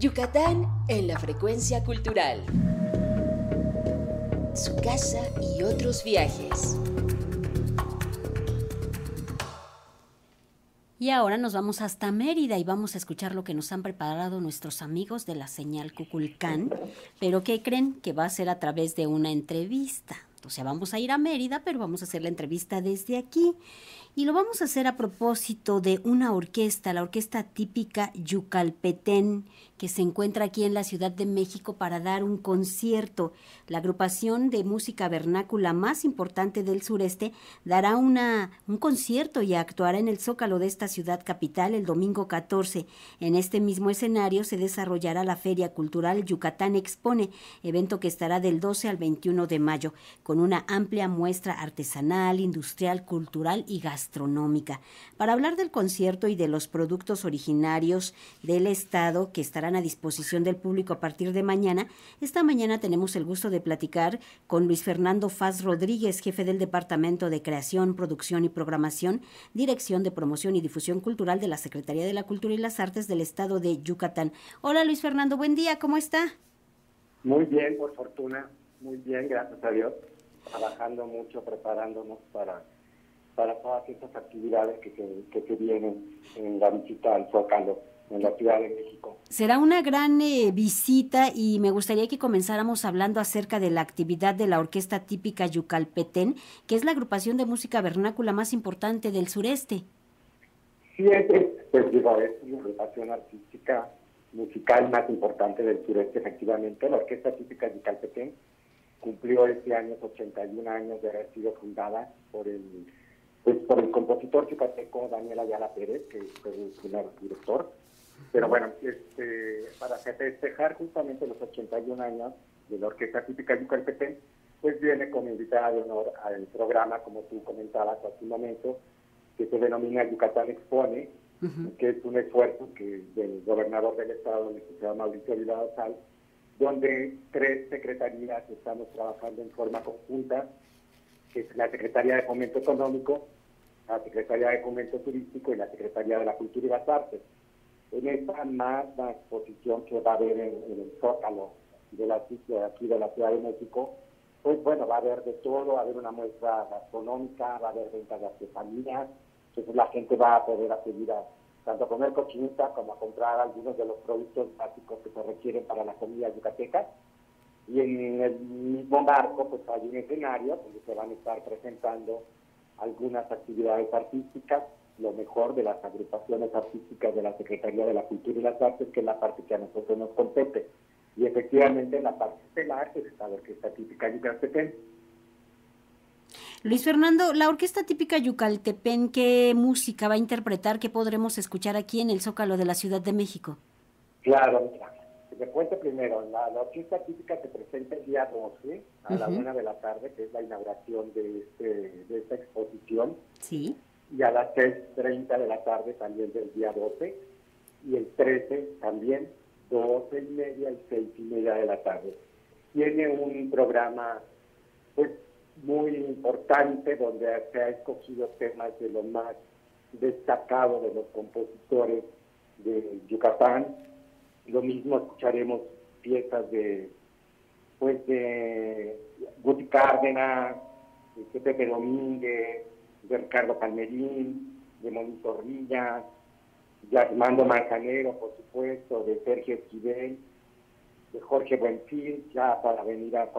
Yucatán en la frecuencia cultural. Su casa y otros viajes. Y ahora nos vamos hasta Mérida y vamos a escuchar lo que nos han preparado nuestros amigos de la señal Cuculcán, pero ¿qué creen que va a ser a través de una entrevista. O sea, vamos a ir a Mérida, pero vamos a hacer la entrevista desde aquí. Y lo vamos a hacer a propósito de una orquesta, la orquesta típica Yucalpetén, que se encuentra aquí en la Ciudad de México para dar un concierto. La agrupación de música vernácula más importante del sureste dará una, un concierto y actuará en el Zócalo de esta ciudad capital el domingo 14. En este mismo escenario se desarrollará la Feria Cultural Yucatán Expone, evento que estará del 12 al 21 de mayo, con una amplia muestra artesanal, industrial, cultural y gastronómica. Para hablar del concierto y de los productos originarios del Estado que estarán a disposición del público a partir de mañana, esta mañana tenemos el gusto de platicar con Luis Fernando Faz Rodríguez, jefe del Departamento de Creación, Producción y Programación, Dirección de Promoción y Difusión Cultural de la Secretaría de la Cultura y las Artes del Estado de Yucatán. Hola Luis Fernando, buen día, ¿cómo está? Muy bien, por fortuna, muy bien, gracias a Dios, trabajando mucho, preparándonos para para todas estas actividades que se, que se vienen en la visita al Zócalo en la Ciudad de México. Será una gran eh, visita y me gustaría que comenzáramos hablando acerca de la actividad de la Orquesta Típica Yucalpetén, que es la agrupación de música vernácula más importante del sureste. Sí, es, pues digo, es la agrupación artística musical más importante del sureste, efectivamente. La Orquesta Típica Yucalpetén cumplió este año 81 años de haber sido fundada por el pues por el compositor yucateco Daniel Ayala Pérez, que fue el primer director, pero bueno, este, para festejar justamente los 81 años de la Orquesta Típica Yucatepec, pues viene como invitada de honor al programa, como tú comentabas hace un momento, que se denomina Yucatán Expone, que es un esfuerzo que del gobernador del estado, el licenciado Mauricio Vilado Sal, donde tres secretarías estamos trabajando en forma conjunta, que es la Secretaría de Fomento Económico, la Secretaría de Fomento Turístico y la Secretaría de la Cultura y las Artes en esta magna exposición que va a haber en, el Zócalo de, la, de aquí de la Ciudad de México, pues bueno, va a haber de todo, va a haber una muestra gastronómica, va a haber venta de artesanías, entonces la gente va a poder acudir a tanto a comer cochinita como a comprar algunos de los productos básicos que se requieren para la comida yucateca. Y en el mismo marco, pues hay un escenario donde se van a estar presentando algunas actividades artísticas, lo mejor de las agrupaciones artísticas de la Secretaría de la Cultura y las Artes, que es la parte que a nosotros nos compete. Y efectivamente en la parte estelar pues, está la Orquesta Típica Yucaltepén. Luis Fernando, la Orquesta Típica Yucaltepén, ¿qué música va a interpretar? ¿Qué podremos escuchar aquí en el Zócalo de la Ciudad de México? Claro, mira, te cuento primero, la, Orquesta Típica se presenta el día 12 a la una de la tarde, que es la inauguración de, este, de esta exposición. Sí y a las 6.30 de la tarde también del día 12 y el 13 también 12 y media y 6 y media de la tarde. Tiene un programa pues muy importante donde se ha escogido temas de lo más destacado de los compositores de Yucatán. Lo mismo escucharemos piezas de pues de Guti Cárdenas, de Pepe Domínguez, de Ricardo Palmerín, de Monito Orilla, de Armando Manzanero, por supuesto, de Sergio Esquivel, de Jorge Buenfil, ya para venir a,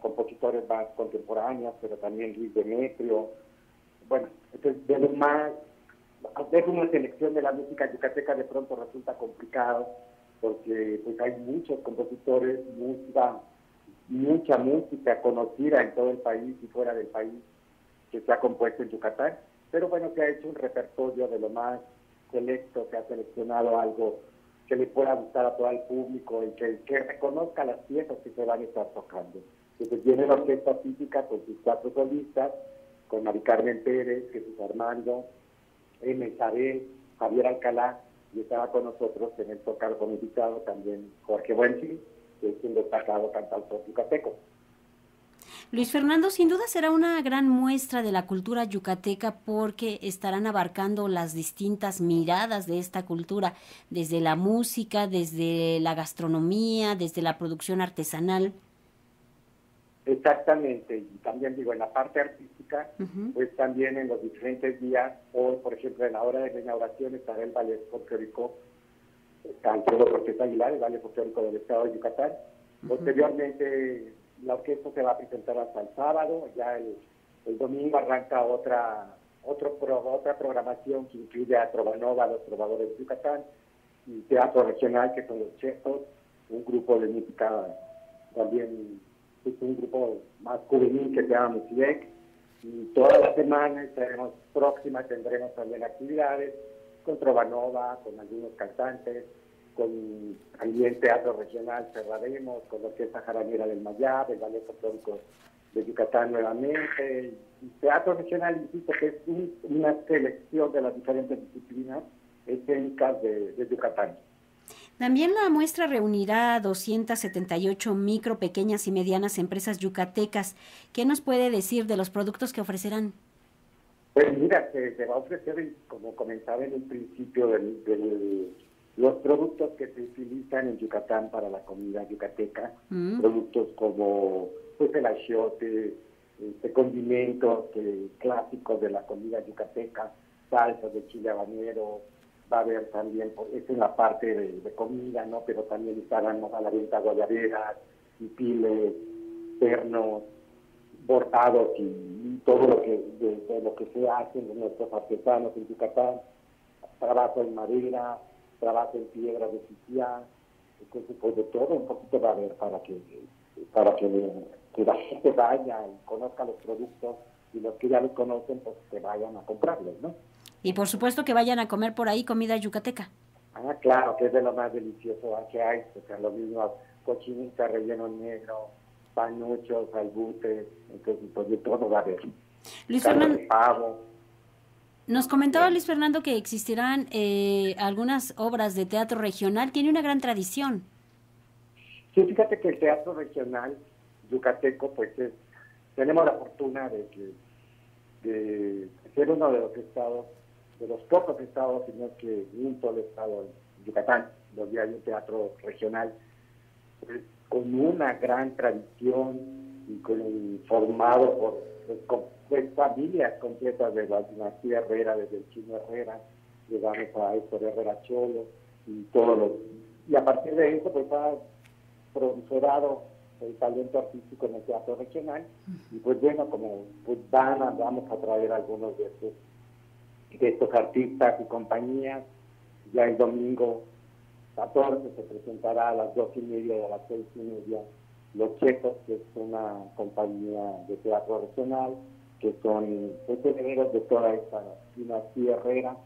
compositores más contemporáneos, pero también Luis Demetrio. Bueno, entonces de lo más, hacer una selección de la música yucateca de pronto resulta complicado, porque pues hay muchos compositores, mucha, mucha música conocida en todo el país y fuera del país que se ha compuesto en Yucatán, pero bueno, se ha hecho un repertorio de lo más selecto, se ha seleccionado algo que le pueda gustar a todo el público y que, que reconozca las piezas que se van a estar tocando. Entonces viene la orquesta física con sus cuatro solistas, con Mari Carmen Pérez, Jesús Armando, M. Isabel, Javier Alcalá, y estaba con nosotros en el tocar como invitado también Jorge Buenchi, que es un destacado cantautor yucateco. Luis Fernando, sin duda será una gran muestra de la cultura yucateca porque estarán abarcando las distintas miradas de esta cultura, desde la música, desde la gastronomía, desde la producción artesanal. Exactamente, y también digo, en la parte artística, pues también en los diferentes días, hoy por ejemplo en la hora de la inauguración estará el ballet folclórico, está Alfredo Cortés Aguilar, el ballet folclórico del estado de Yucatán. Posteriormente la orquesta se va a presentar hasta el sábado, ya el, domingo arranca otra otro otra programación que incluye a Trovanova, los trovadores de Yucatán, y Teatro Regional, que son los chefos, un grupo de música también es un grupo más juvenil que se llama Musiec. Y toda la semana estaremos próximas, tendremos también actividades con Trovanova, con algunos cantantes, con también teatro regional cerraremos, con la Orquesta Jaranera del Mayab, el Ballet Folclórico de Yucatán nuevamente, y teatro regional, insisto, que es una selección de las diferentes disciplinas escénicas de, de Yucatán. También la muestra reunirá a 278 micro, pequeñas y medianas empresas yucatecas. ¿Qué nos puede decir de los productos que ofrecerán? Pues mira, se, va a ofrecer, como comentaba en el principio, de los productos que se utilizan en Yucatán para la comida yucateca, mm. productos como pues, el achiote, este, condimentos clásicos de la comida yucateca, salsas de chile habanero, va a haber también, pues, es en la parte de, comida, ¿no? Pero también estarán a la venta guayaberas, y piles, pernos, bordados y, todo lo que de, lo que se hace en nuestros artesanos en Yucatán, trabajo en madera, trabajo en piedra de sitial, entonces pues de todo un poquito va a haber para que para que, la gente vaya y conozca los productos y los que ya los conocen pues que vayan a comprarlos, ¿no? Y por supuesto que vayan a comer por ahí comida yucateca. Ah, claro, que es de lo más delicioso que hay, o sea, lo mismo cochinita, relleno negro, panuchos, albutes, entonces pues de todo va a haber. Luis Fernando, nos comentaba Luis Fernando que existirán eh, algunas obras de teatro regional, tiene una gran tradición. Sí, fíjate que el teatro regional yucateco, pues es, tenemos la fortuna de que de ser uno de los estados de los pocos estados, sino que un solo estado, Yucatán, donde hay un teatro regional, pues, con una gran tradición y con, formado por pues, familias completas de la dinastía Herrera, desde el chino Herrera, llegamos a Héctor Herrera Cholo y todos los... Y a partir de eso, pues ha proliferado el talento artístico en el teatro regional y pues bueno, como pues van vamos a traer algunos de estos estos artistas y compañías. Ya el domingo 14 se presentará a las dos y media y a las seis y media Los Checos, que es una compañía de teatro regional, que son pues, herederos de toda esta dinastía herrera.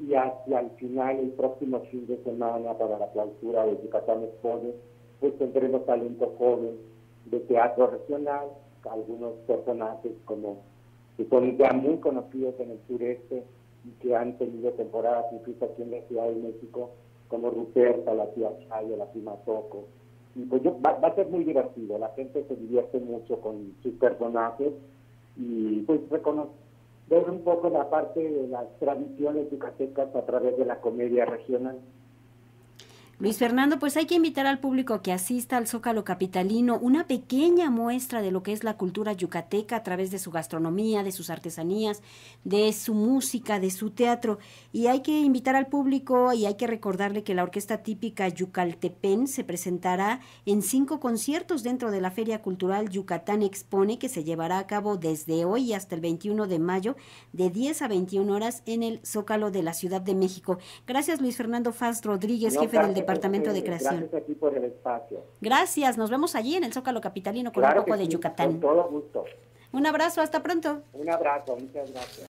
Y hacia el final, el próximo fin de semana, para la clausura de Yucatán Expone, pues tendremos talento joven de teatro regional, algunos personajes como que son ya muy conocidos en el sureste que han tenido temporadas incluso aquí en la Ciudad de México, como Ruperta, la tía Chayo, la prima Toco. Y pues va, a ser muy divertido, la gente se divierte mucho con sus personajes y pues reconocer un poco la parte de las tradiciones yucatecas a través de la comedia regional. Luis Fernando, pues hay que invitar al público que asista al Zócalo Capitalino, una pequeña muestra de lo que es la cultura yucateca a través de su gastronomía, de sus artesanías, de su música, de su teatro. Y hay que invitar al público y hay que recordarle que la orquesta típica Yucaltepén se presentará en cinco conciertos dentro de la Feria Cultural Yucatán Expone, que se llevará a cabo desde hoy hasta el 21 de mayo, de 10 a 21 horas en el Zócalo de la Ciudad de México. Gracias, Luis Fernando Faz Rodríguez, jefe del Departamento de Creación. Gracias a ti por el espacio. Gracias, nos vemos allí en el Zócalo Capitalino con un poco de Yucatán. Con todo gusto. Un abrazo, hasta pronto. Un abrazo, muchas gracias.